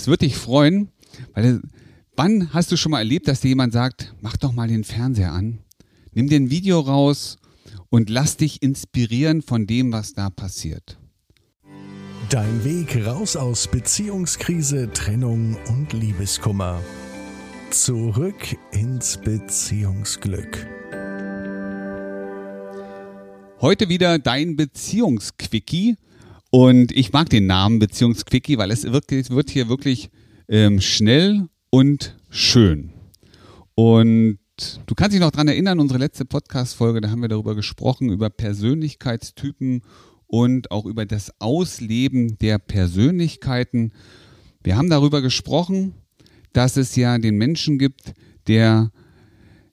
Es wird dich freuen, weil wann hast du schon mal erlebt, dass dir jemand sagt, mach doch mal den Fernseher an, nimm dir ein Video raus und lass dich inspirieren von dem, was da passiert. Dein Weg raus aus Beziehungskrise, Trennung und Liebeskummer. Zurück ins Beziehungsglück. Heute wieder dein Beziehungsquickie. Und ich mag den Namen Beziehungsquickie, weil es wirklich, wird hier wirklich ähm, schnell und schön. Und du kannst dich noch daran erinnern, unsere letzte Podcast-Folge, da haben wir darüber gesprochen, über Persönlichkeitstypen und auch über das Ausleben der Persönlichkeiten. Wir haben darüber gesprochen, dass es ja den Menschen gibt, der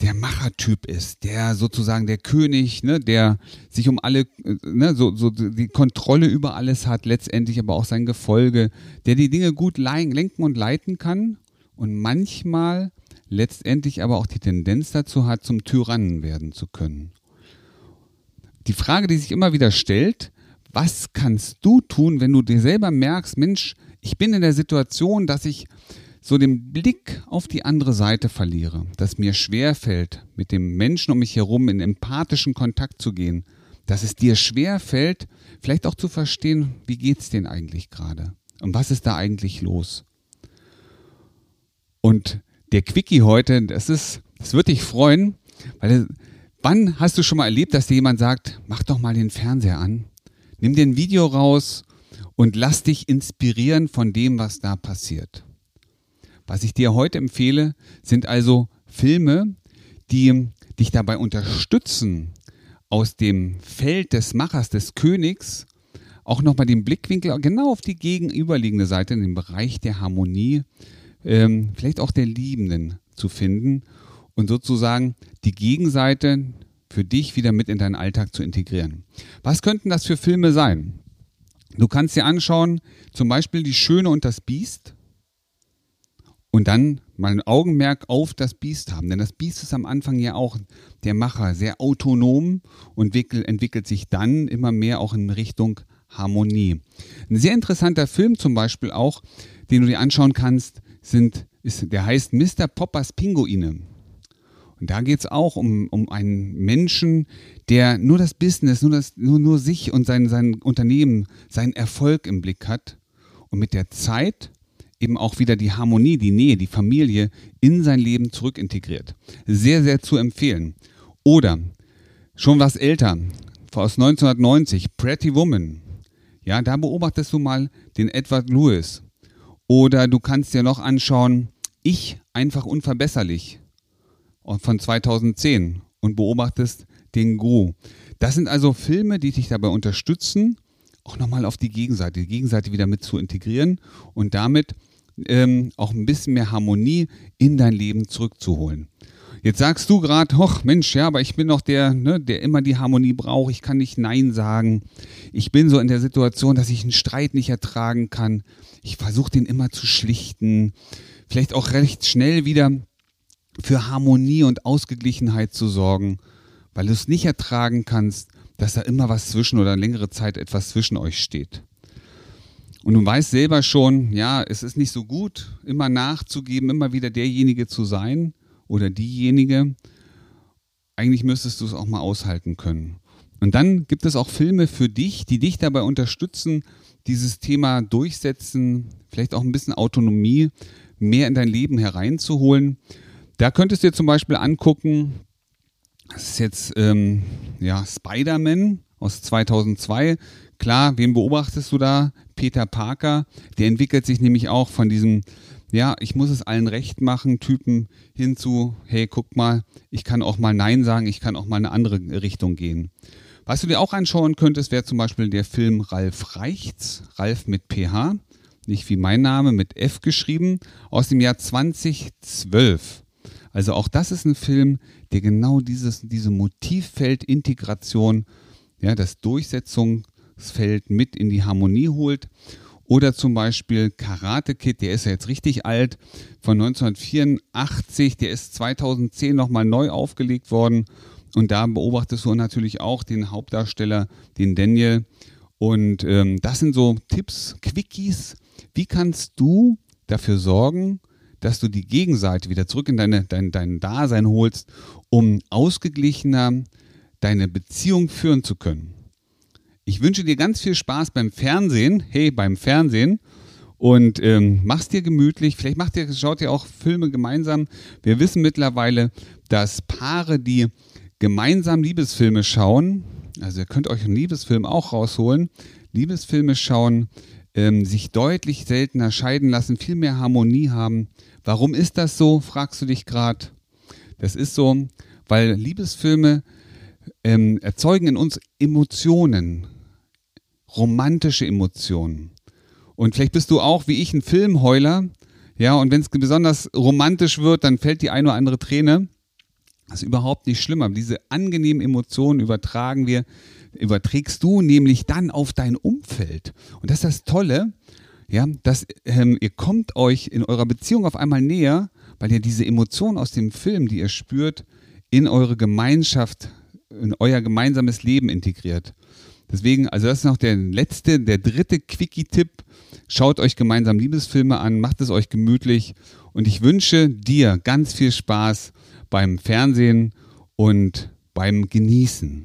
der Machertyp ist, der sozusagen der König, ne, der sich um alle, ne, so, so die Kontrolle über alles hat, letztendlich aber auch sein Gefolge, der die Dinge gut lenken und leiten kann und manchmal letztendlich aber auch die Tendenz dazu hat, zum Tyrannen werden zu können. Die Frage, die sich immer wieder stellt, was kannst du tun, wenn du dir selber merkst, Mensch, ich bin in der Situation, dass ich so den Blick auf die andere Seite verliere, dass mir schwer fällt, mit dem Menschen um mich herum in empathischen Kontakt zu gehen, dass es dir schwer fällt, vielleicht auch zu verstehen, wie geht's denn eigentlich gerade und was ist da eigentlich los? Und der Quickie heute, das ist, das wird dich freuen, weil wann hast du schon mal erlebt, dass dir jemand sagt, mach doch mal den Fernseher an, nimm dir ein Video raus und lass dich inspirieren von dem, was da passiert. Was ich dir heute empfehle, sind also Filme, die dich dabei unterstützen, aus dem Feld des Machers, des Königs, auch nochmal den Blickwinkel genau auf die gegenüberliegende Seite, in den Bereich der Harmonie, ähm, vielleicht auch der Liebenden zu finden und sozusagen die Gegenseite für dich wieder mit in deinen Alltag zu integrieren. Was könnten das für Filme sein? Du kannst dir anschauen, zum Beispiel Die Schöne und das Biest und dann mal ein Augenmerk auf das Biest haben. Denn das Biest ist am Anfang ja auch der Macher, sehr autonom und entwickelt sich dann immer mehr auch in Richtung Harmonie. Ein sehr interessanter Film zum Beispiel auch, den du dir anschauen kannst, sind, ist, der heißt Mr. Poppers Pinguine. Und da geht es auch um, um einen Menschen, der nur das Business, nur, das, nur, nur sich und sein, sein Unternehmen, seinen Erfolg im Blick hat. Und mit der Zeit eben auch wieder die Harmonie, die Nähe, die Familie in sein Leben zurückintegriert. Sehr, sehr zu empfehlen. Oder schon was älter, aus 1990, Pretty Woman. Ja, da beobachtest du mal den Edward Lewis. Oder du kannst dir noch anschauen, Ich einfach unverbesserlich von 2010 und beobachtest den Gru. Das sind also Filme, die dich dabei unterstützen, auch nochmal auf die Gegenseite, die Gegenseite wieder mit zu integrieren und damit ähm, auch ein bisschen mehr Harmonie in dein Leben zurückzuholen. Jetzt sagst du gerade, hoch Mensch, ja, aber ich bin doch der, ne, der immer die Harmonie braucht. Ich kann nicht Nein sagen. Ich bin so in der Situation, dass ich einen Streit nicht ertragen kann. Ich versuche den immer zu schlichten. Vielleicht auch recht schnell wieder für Harmonie und Ausgeglichenheit zu sorgen, weil du es nicht ertragen kannst, dass da immer was zwischen oder längere Zeit etwas zwischen euch steht. Und du weißt selber schon, ja, es ist nicht so gut, immer nachzugeben, immer wieder derjenige zu sein oder diejenige. Eigentlich müsstest du es auch mal aushalten können. Und dann gibt es auch Filme für dich, die dich dabei unterstützen, dieses Thema durchsetzen, vielleicht auch ein bisschen Autonomie mehr in dein Leben hereinzuholen. Da könntest du dir zum Beispiel angucken, das ist jetzt ähm, ja, Spider-Man aus 2002. Klar, wen beobachtest du da? Peter Parker. Der entwickelt sich nämlich auch von diesem, ja, ich muss es allen recht machen, Typen hin zu, hey, guck mal, ich kann auch mal Nein sagen, ich kann auch mal eine andere Richtung gehen. Was du dir auch anschauen könntest, wäre zum Beispiel der Film Ralf Reichts, Ralf mit PH, nicht wie mein Name, mit F geschrieben, aus dem Jahr 2012. Also auch das ist ein Film, der genau dieses, diese Motivfeldintegration, ja, das Durchsetzung Feld mit in die Harmonie holt. Oder zum Beispiel Karate Kid, der ist ja jetzt richtig alt, von 1984, der ist 2010 nochmal neu aufgelegt worden. Und da beobachtest du natürlich auch den Hauptdarsteller, den Daniel. Und ähm, das sind so Tipps, Quickies. Wie kannst du dafür sorgen, dass du die Gegenseite wieder zurück in deine, dein, dein Dasein holst, um ausgeglichener deine Beziehung führen zu können. Ich wünsche dir ganz viel Spaß beim Fernsehen, hey, beim Fernsehen und ähm, mach's dir gemütlich. Vielleicht macht ihr, schaut ihr auch Filme gemeinsam. Wir wissen mittlerweile, dass Paare, die gemeinsam Liebesfilme schauen, also ihr könnt euch einen Liebesfilm auch rausholen, Liebesfilme schauen, ähm, sich deutlich seltener scheiden lassen, viel mehr Harmonie haben. Warum ist das so, fragst du dich gerade. Das ist so, weil Liebesfilme ähm, erzeugen in uns Emotionen, romantische Emotionen. Und vielleicht bist du auch wie ich ein Filmheuler. Ja, und wenn es besonders romantisch wird, dann fällt die eine oder andere Träne. Das ist überhaupt nicht schlimm. Aber diese angenehmen Emotionen übertragen wir, überträgst du nämlich dann auf dein Umfeld. Und das ist das Tolle, ja, dass ähm, ihr kommt euch in eurer Beziehung auf einmal näher, weil ihr diese Emotionen aus dem Film, die ihr spürt, in eure Gemeinschaft, in euer gemeinsames Leben integriert. Deswegen, also das ist noch der letzte, der dritte Quickie-Tipp. Schaut euch gemeinsam Liebesfilme an, macht es euch gemütlich und ich wünsche dir ganz viel Spaß beim Fernsehen und beim Genießen.